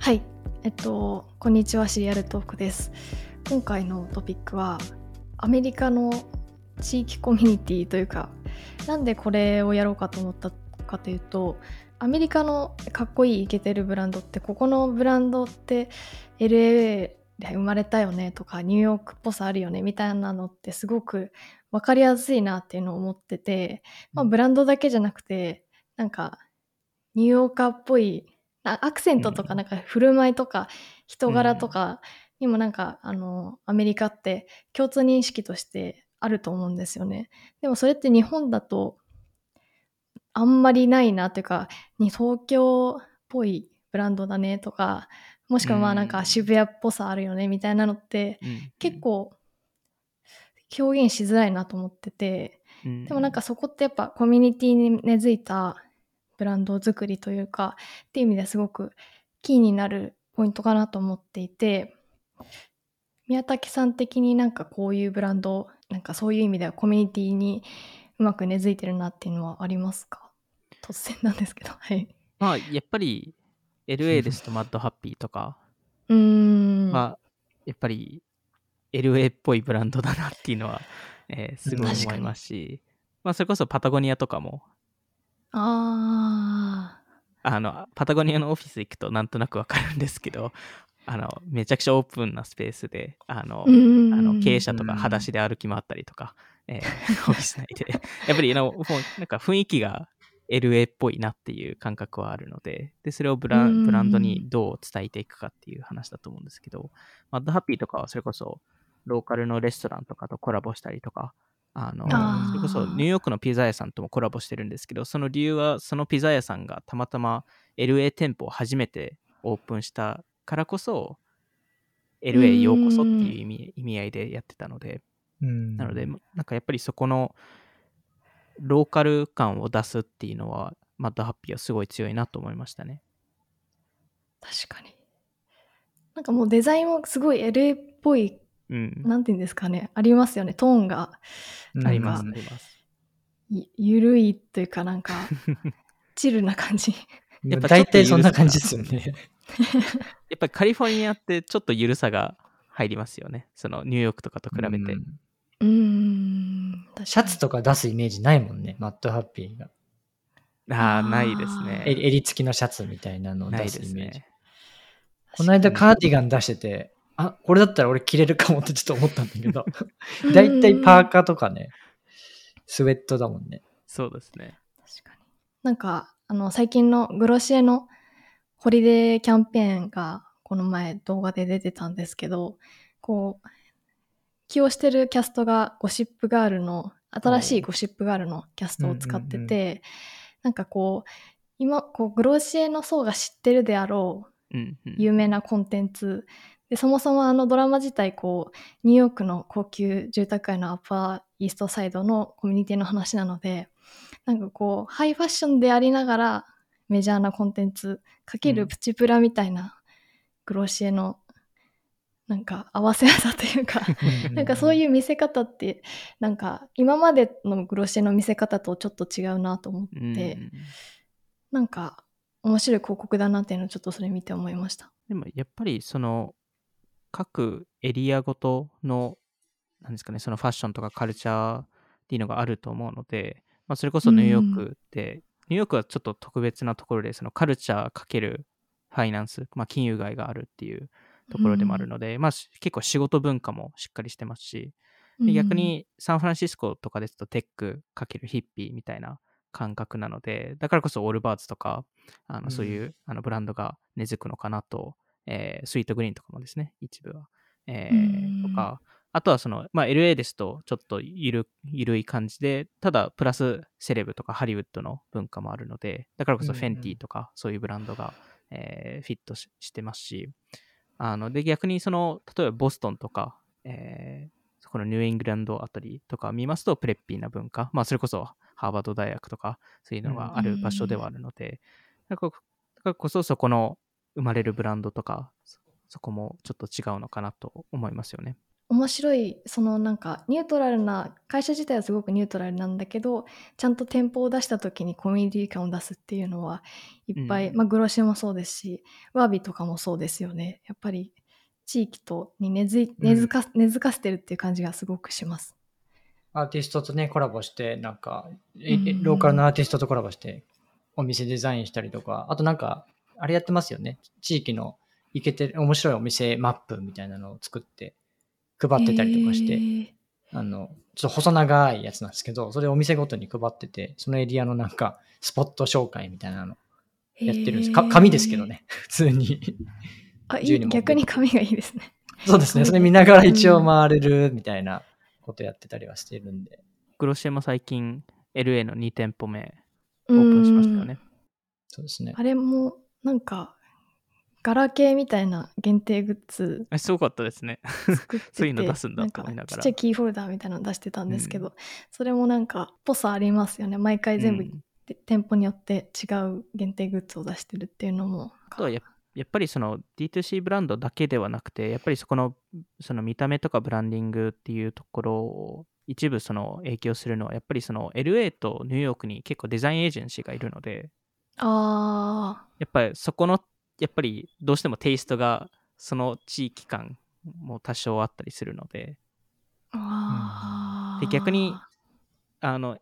はい、えっと、こんにちは、シリアルトークです。今回のトピックは、アメリカの地域コミュニティというか、なんでこれをやろうかと思ったかというと、アメリカのかっこいいイケてるブランドって、ここのブランドって LA で生まれたよねとか、ニューヨークっぽさあるよねみたいなのってすごく分かりやすいなっていうのを思ってて、まあ、ブランドだけじゃなくて、なんか、ニューヨーカーっぽいあアクセントとかうん。なんか振る舞いとか人柄とかにもなんかあのアメリカって共通認識としてあると思うんですよね。でもそれって日本だとあんまりないなというかに東京っぽいブランドだねとかもしくはまあなんか渋谷っぽさあるよねみたいなのって結構表現しづらいなと思っててうん、でもなんかそこってやっぱコミュニティに根付いたブランド作りというかっていう意味ですごくキーになるポイントかなと思っていて宮武さん的になんかこういうブランドなんかそういう意味ではコミュニティにうまく根付いてるなっていうのはありますか？突然なんですけどはい。まあ、やっぱり LA ですとマッドハッピーとかうーん。は、やっぱり LA っぽいブランドだなっていうのは、えーすごい思いますし、まあ、それこそパタゴニアとかも、ああの、パタゴニアのオフィス行くとなんとなくわかるんですけど、あの、めちゃくちゃオープンなスペースで、あの、あの経営者とか裸足で歩き回ったりとか、えー オフィス内で。やっぱりあの、もうなんか雰囲気が LA っぽいなっていう感覚はあるので、で、それをブラうんブランドにどう伝えていくかっていう話だと思うんですけど、マッドハッピーとかはそれこそローカルのレストランとかとコラボしたりとか、あの、それこそニューヨークのピザ屋さんともコラボしてるんですけど、その理由はそのピザ屋さんがたまたま LA 店舗を初めてオープンしたからこそ、LA ようこそっていう意味意味合いでやってたので、うんなので、なんかやっぱりそこのローカル感を出すっていうのは、マッドハッピーはすごい強いなと思いましたね。確かに。なんかもうデザインもすごい LA っぽいうん。なんていうんですかね、ありますよね、トーンがうんあります、あります。いゆるいというかなんか、チルな感じ。やっぱ大体そんな感じですよね。やっぱりカリフォルニアってちょっと緩さが入りますよね。そのニューヨークとかと比べて。うんシャツとか出すイメージないもんね、マッドハッピーが。ああ、ないですね。え襟付きのシャツみたいなのをない出ですすイメージ。ね。この間カーディガン出してて、あ、これだったら俺着れるかもってちょっと思ったんだけど、だいたいパーカーとかね、スウェットだもんね。そうですね。確かに。なんか、あの、最近のグロシエのホリデーキャンペーンが、この前動画で出てたんですけど、こう、起用してるキャストがゴシップガールの、新しいゴシップガールのキャストを使ってうんうんて、なんかこう、今、こう、グロシエの層が知ってるであろううん、うん。有名なコンテンツでそもそもあのドラマ自体こうニューヨークの高級住宅街のアッパーイーストサイドのコミュニティの話なのでなんかこうハイファッションでありながらメジャーなコンテンツかけうん。るプチプラみたいなグロシエのなんか合わせ技というかなんかそうういう見せ方ってなんか今までのグロシエの見せ方とちょっと違うなと思って、うん。なんか面白い広告だなっていうのをちょっとそれ見て思いました。でもやっぱりその各エリアごとのなんですかねそのファッションとかカルチャーっていうのがあると思うので、まあ、それこそニューヨークって、ニューヨークはちょっと特別なところでそのカルチャーかけるファイナンス、まあ、金融街があるっていうところでもあるので、まあし結構仕事文化もしっかりしてますしで逆にサンフランシスコとかですとテックかけるヒッピーみたいな感覚なのでだからこそオールバーツとかあうんのそういう、あのブランドが根付くのかなと、えースイートグリーンとかもですね一部は、えーうん。とかあとはその、まあ、LA ですとちょっとゆるゆるい感じでただプラスセレブとかハリウッドの文化もあるのでだからこそフェンティとかそういうブランドが、えーフィットししてますし。あので逆にその例えばボストンとか、えーそこのニューイングランドあたりとか見ますとプレッピーな文化、まあそれこそハーバード大学とかそういうのがある場所ではあるので、だからこだからこそそこの生まれるブランドとかそそこもちょっと違うのかなと思いますよね。面白いそのなんかニュートラルな会社自体はすごくニュートラルなんだけどちゃんと店舗を出した時にコミュニティ感を出すっていうのはいっぱい、うんまあグロシもそうですしワービーとかもそうですよねやっぱり地域とに根付い根付か,、根付かせてるっていう感じがすごくします。アーティストとね、コラボして、なんか、ローカルのアーティストとコラボして、お店デザインしたりとか、あとなんか、あれやってますよね。地域の行けてる面白いお店マップみたいなのを作って、配ってたりとかして、へーあの、ちょっと細長いやつなんですけど、それお店ごとに配ってて、そのエリアのなんか、スポット紹介みたいなのやってるんです。か紙ですけど。ね、普通に。あいい逆に紙がいいですね。そうですね、それ見ながら一応回れるみたいなことやってたりはしてるんで。グロシエも最近 LA の2店舗目オープンしましたよね。そうですね。あれもなんかガラケーみたいな限定グッズあすごかったですね。作っててそういうの出すんだなんかと思いながら。ちっちゃいキーホルダーみたいなの出してたんですけど、うそれもなんかぽさありますよね。毎回全部、うん。で店舗によって違う限定グッズを出してるっていうのも。あとはややっぱりその D2C ブランドだけではなくて、やっぱりそこのその見た目とかブランディングっていうところを一部その影響するのは、やっぱりその LA とニューヨークに結構デザインエージェンシーがいるので、あやっぱりそこの、やっぱりどうしてもテイストがその地域感も多少あったりするので、ー。あーで逆にあの、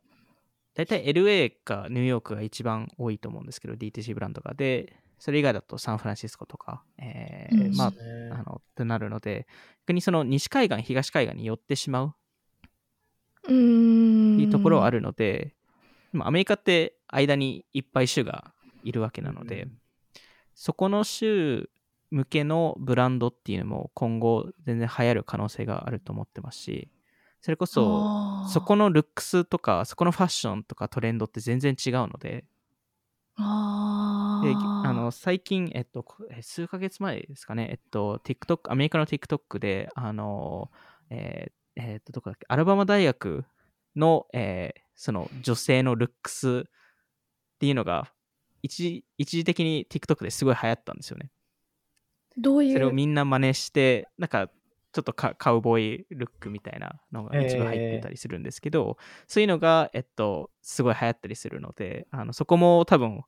大体 LA かニューヨークが一番多いと思うんですけど、DTC ブランドが。で、それ以外だとサンフランシスコとか、えーうん。まあ、あの、となるので、逆にその西海岸、東海岸に寄ってしまう。うーん。いうところはあるので、でもアメリカって間にいっぱい州がいるわけなので、うんそこの州向けのブランドっていうのも今後全然流行る可能性があると思ってますし、それこそ、そこのルックスとか、そこのファッションとかトレンドって全然違うので、であの最近、えっと、数ヶ月前ですかね、えっと、TikTok、アメリカの TikTok で、あの、えーえっと、どこだっけ、アラバマ大学の、えーその女性のルックスっていうのが、一時一時的に TikTok ですごい流行ったんですよね。どういう？それをみんな真似して、なんか、ちょっとカカウボーイルックみたいなのが一部入ってたりするんですけど、そういうのが、えっと、すごい流行ったりするので、あのそこも多分、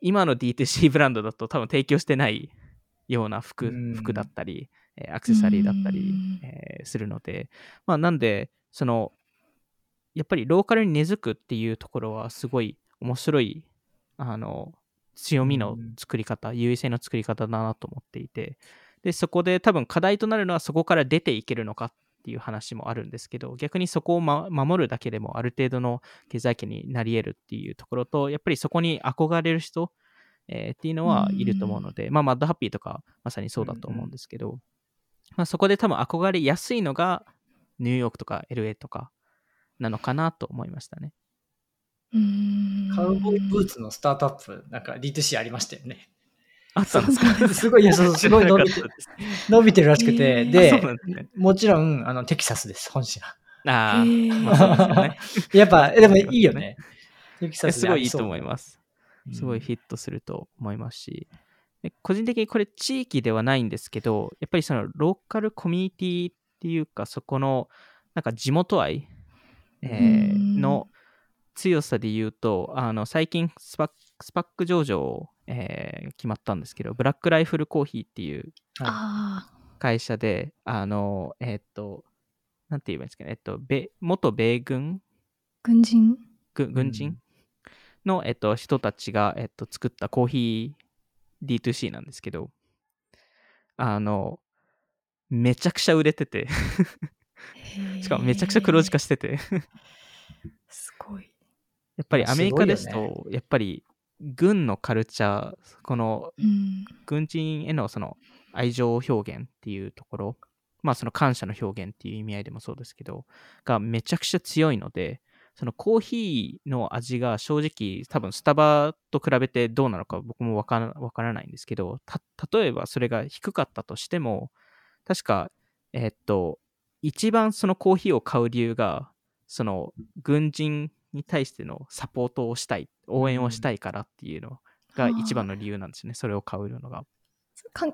今の D2C ブランドだと多分提供してないような服うん。服だったり、えーアクセサリーだったりうん、えーするので、まあ、なんで、その、やっぱりローカルに根付くっていうところはすごい面白い、あの、強みの作り方、優位性の作り方だなと思っていて、で、そこで多分課題となるのはそこから出ていけるのかっていう話もあるんですけど、逆にそこを、ま、守るだけでもある程度の経済圏になり得るっていうところと、やっぱりそこに憧れる人、えーっていうのはいると思うので、まあ、マッドハッピーとかまさにそうだと思うんですけど、まあ、そこで多分憧れやすいのがニューヨークとか LA とかなのかなと思いましたね。うーんカウボーイブーツのスタートアップ、なんか D2C ありましたよね。あったんですか？すごい、いや、そうそうすごい伸びて知らなかったです伸びてるらしくて、へーあでね。もちろん、あの、テキサスです、本社。ああ、へーまあ。やっぱ、でもいいよね。テキサスすごいいいと思います。すすごいフィットすると思いますし、で個人的にこれ地域ではないんですけど、やっぱりそのローカルコミュニティっていうか、そこのなんか地元愛、えーうんの強さで言うと、あの最近 SPAC SPAC 上場、えー決まったんですけど、 Black Rifle Coffee っていうあ会社で、あの、えーっと、なんて言えばいいんですかね、えっと、米元米軍？ー軍人？ぐ軍人？の、えっと、人たちが、えっと、作ったコーヒー D2C なんですけど、あの、めちゃくちゃ売れてて、しかもめちゃくちゃ黒字化してて、やっぱりアメリカですと、やっぱり軍のカルチャー、このうん。軍人へのその愛情表現っていうところ、まあその感謝の表現っていう意味合いでもそうですけど、がめちゃくちゃ強いので、そのコーヒーの味が正直多分スタバと比べてどうなのか僕もわからわからないんですけど、た、例えばそれが低かったとしても、確か、えっと、一番そのコーヒーを買う理由が、その軍人に対してのサポートをしたい、応援をしたいからっていうのが一番の理由なんですよね、それを買うのが。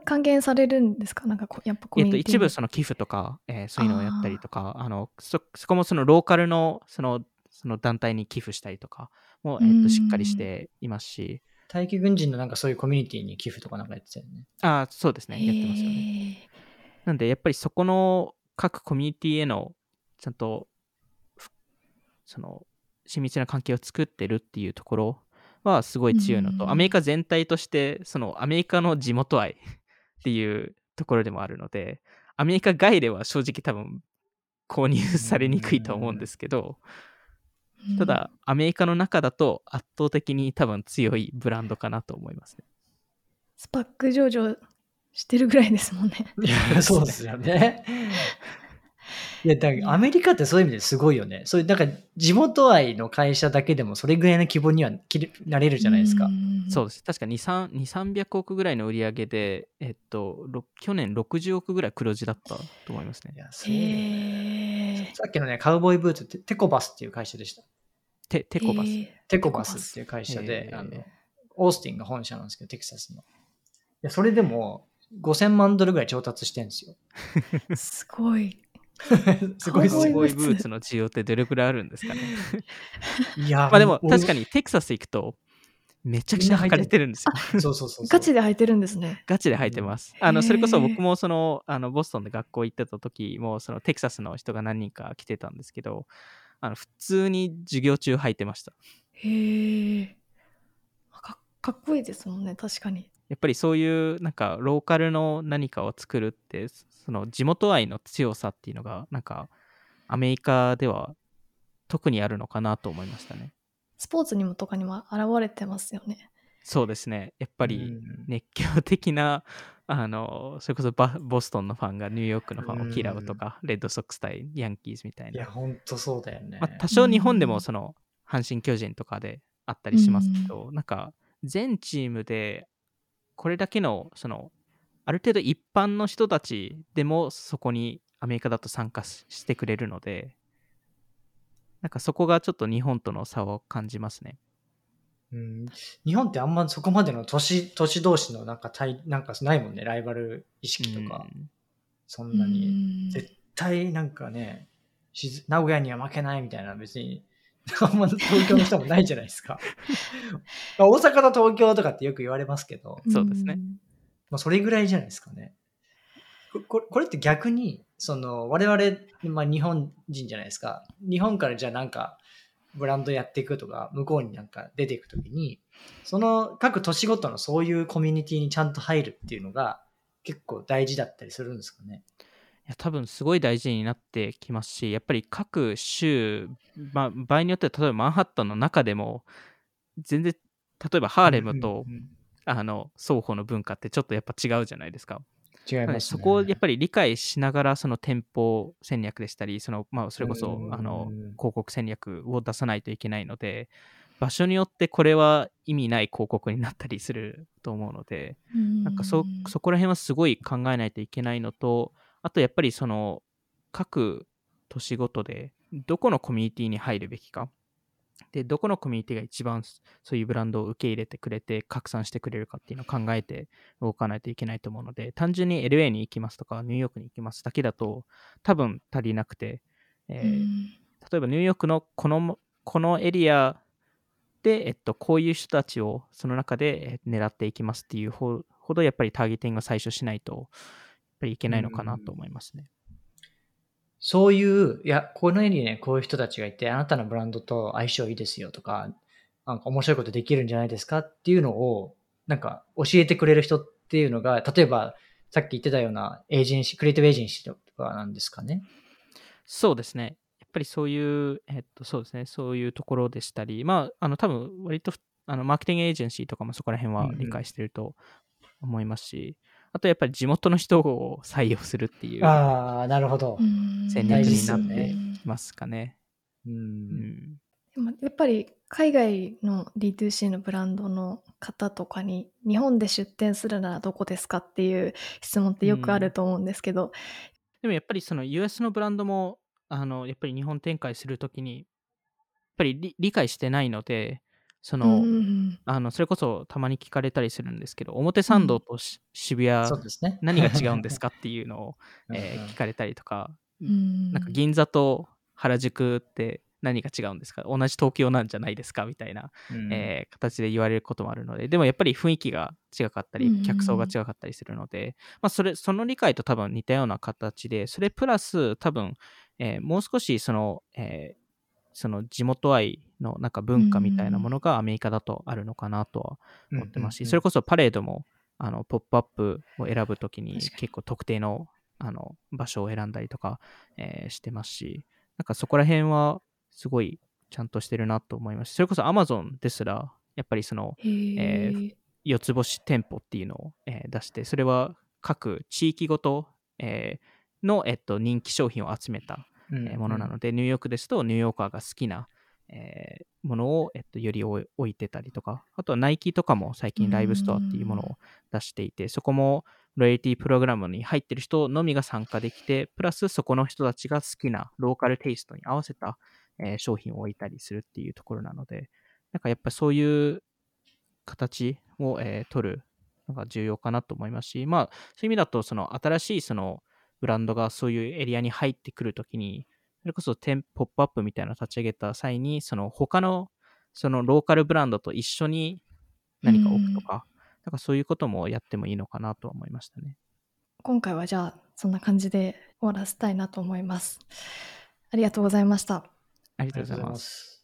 還元されるんですか？なんかこやっぱコえっと、ミュニティに一部その寄付とか、えーそういうのをやったりとか、あのそそこもそのローカルのそのその団体に寄付したりとかも、えっと、しっかりしていますし、待機軍人のなんかそういうコミュニティに寄付とかなんかやってたよね。あーそうですね、やってますよね。へなんで、やっぱりそこの各コミュニティへのちゃんとふその親密な関係を作ってるっていうところはすごい強いのと、うんアメリカ全体としてそのアメリカの地元愛っていうところでもあるので、アメリカ外では正直多分購入されにくいと思うんですけど、ーただアメリカの中だと圧倒的に多分強いブランドかなと思いますね。スパック上場してるぐらいですもんね。いや、そうですよね。いや、だからアメリカってそういう意味ですごいよね。そういう、なんか地元愛の会社だけでもそれぐらいの規模にはきれなれるじゃないですか。うんそうです。確か2、3 2 300億ぐらいの売り上げで、えっと、ろ去年60億ぐらい黒字だったと思いますねい。や、そうよねさっきのね、カウボーイブーツってテコバスっていう会社でした。テテコバス。テコバスっていう会社で、あの、オースティンが本社なんですけど、テキサスの。いや、それでも5000万ドルぐらい調達してるんですよ。すごい。すごいっすカウカウボーイよ。ボーイブーツの需要ってどれくらいあるんですかね？いや、まあでも俺確かにテキサス行くとめちゃくちゃ履かれてるんですよ。そうそうそう。ガチで履いてるんですね。ガチで履いてます。うんあのそれこそ僕もそのあのボストンで学校行ってた時もそのテキサスの人が何人か来てたんですけど、あの普通に授業中履いてました。へえ。かかっこいいですもんね、確かに。やっぱりそういうなんかローカルの何かを作るってその地元愛の強さっていうのがなんかアメリカでは特にあるのかなと思いましたね。スポーツにもとかにも現れてますよね。そうですね。やっぱりうん熱狂的な、あの、それこそバボストンのファンがニューヨークのファンを嫌うとか、レッドソックス対ヤンキースみたいいや、な。ほんとそうだよね。まあ、多少日本でうんもその阪神・巨人とかであったりしますけど、なんか全チームでこれだけのそのある程度一般の人たちでもそこにアメリカだと参加ししてくれるのでなんかそこがちょっと日本との差を感じますね。うん、日本ってあんまそこまでの都市都市同士のなんか対なんかないもんね、ライバル意識とか、うんそんなに。うん絶対なんかね、名古屋には負けないみたいな、別に、あんま東京の人もないじゃないですか。大阪と東京とかってよく言われますけど、そうですねんまあ、それぐらいじゃないですかね。こここれって逆に、その我々、まあ、日本人じゃないですか。日本からじゃあなんかブランドやっていくとか、向こうになんか出ていくときに、その各都市ごとのそういうコミュニティにちゃんと入るっていうのが結構大事だったりするんですかね。いや多分すごい大事になってきますしやっぱり各州、まあ、場合によっては例えばマンハッタンの中でも全然例えばハーレムと、あの双方の文化ってちょっとやっぱ違うじゃないですか。違います、ね。そこをやっぱり理解しながらその店舗戦略でしたりその、まあ、それこそうんあの広告戦略を出さないといけないので場所によってこれは意味ない広告になったりすると思うのでなんかそそこら辺はすごい考えないといけないのとあとやっぱりその各都市ごとでどこのコミュニティに入るべきかでどこのコミュニティが一番そういうブランドを受け入れてくれて拡散してくれるかっていうのを考えて動かないといけないと思うので単純に LA に行きますとかニューヨークに行きますだけだと多分足りなくて、えー例えばニューヨークのこのこのエリアで、えっと、こういう人たちをその中でえー狙っていきますっていうほほどやっぱりターゲティングを最初しないとやっぱりいけないのかなと思いますね。そういう、いや、このエリアにこういう人たちがいて、あなたのブランドと相性いいですよとか、なんか面白いことできるんじゃないですかっていうのを、なんか教えてくれる人っていうのが、例えばさっき言ってたようなエージェンシー、クリエイティブエージェンシーとかなんですかね？そうですね。やっぱりそういう、えっと、そうですね、そういうところでしたり、まあ、あの、多分割とあのマーケティングエージェンシーとかもそこら辺は理解してると思いますし、あとやっぱり地元の人を採用するっていうああ、なるほど。戦略になってますかね。う。うんんでもやっぱり海外の D2C のブランドの方とかに日本で出店するならどこですかっていう質問ってよくあると思うんですけど、でもやっぱりその US のブランドも、あの、やっぱり日本展開するときに、やっぱり理理解してないので、そうんの、うんうん。あのそれこそたまに聞かれたりするんですけど表参道とし渋谷そうですね。何が違うんですかっていうのを、うんうん。えー聞かれたりとかうんなんか銀座と原宿って何が違うんですか？同じ東京なんじゃないですか？みたいな、うん。えー形で言われることもあるのででもやっぱり雰囲気が違かったうんうんうん。り客層が違かったりするので、まあ、それその理解と多分似たような形でそれプラス多分、えーもう少しその、えーその地元愛のなんか文化みたいなものがアメリカだとあるのかなとは思ってますし、それこそパレードもあのポップアップを選ぶときに。結構特定のあの場所を選んだりとか、えーしてますし、なんかそこら辺はすごいちゃんとしてるなと思いますしそれこそ Amazon ですら、やっぱりそのへえー四つ星店舗っていうのを、えー出して、それは各地域ごと、えーの、えっと、人気商品を集めたうん。えーものなので、ニューヨークですとニューヨーカーが好きな、えーものを、えっと、より置いてたりとか、あとはナイキとかも最近ライブストアっていうものを出していて、そこもロイヤリティプログラムに入ってる人のみが参加できて、プラスそこの人たちが好きなローカルテイストに合わせた、えー商品を置いたりするっていうところなので、なんかやっぱそういう形を、えー取るのが重要かなと思いますし、まあ、そういう意味だと、その新しいそのブランドがそういうエリアに入ってくるときに、それこそ店ポップアップみたいなのを立ち上げた際に、その他のそのローカルブランドと一緒に何か置くとか、なんかそういうこともやってもいいのかなとは思いましたね。今回はじゃあそんな感じで終わらせたいなと思います。ありがとうございました。ありがとうございます。す。